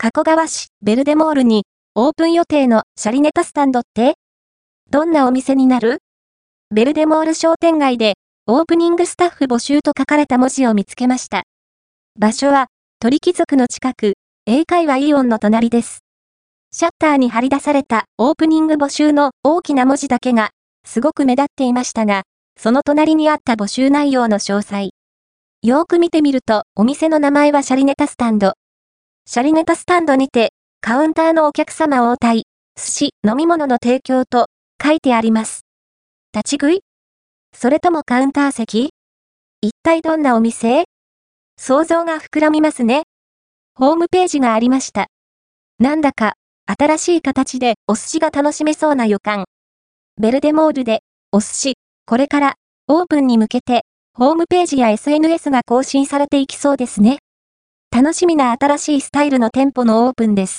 加古川市ベルデモールにオープン予定のシャリネタスタンドって？どんなお店になる？ベルデモール商店街でオープニングスタッフ募集と書かれた文字を見つけました。場所は鳥貴族の近く、英会話イオンの隣です。シャッターに貼り出されたオープニング募集の大きな文字だけがすごく目立っていましたが、その隣にあった募集内容の詳細。よーく見てみると、お店の名前はシャリネタスタンド。シャリネタスタンドにて、カウンターのお客様応対、寿司、飲み物の提供と書いてあります。立ち食い？それともカウンター席？一体どんなお店？想像が膨らみますね。ホームページがありました。なんだか、新しい形でお寿司が楽しめそうな予感。ベルデモールで、お寿司、これから、オープンに向けて、ホームページや SNS が更新されていきそうですね。楽しみな新しいスタイルの店舗のオープンです。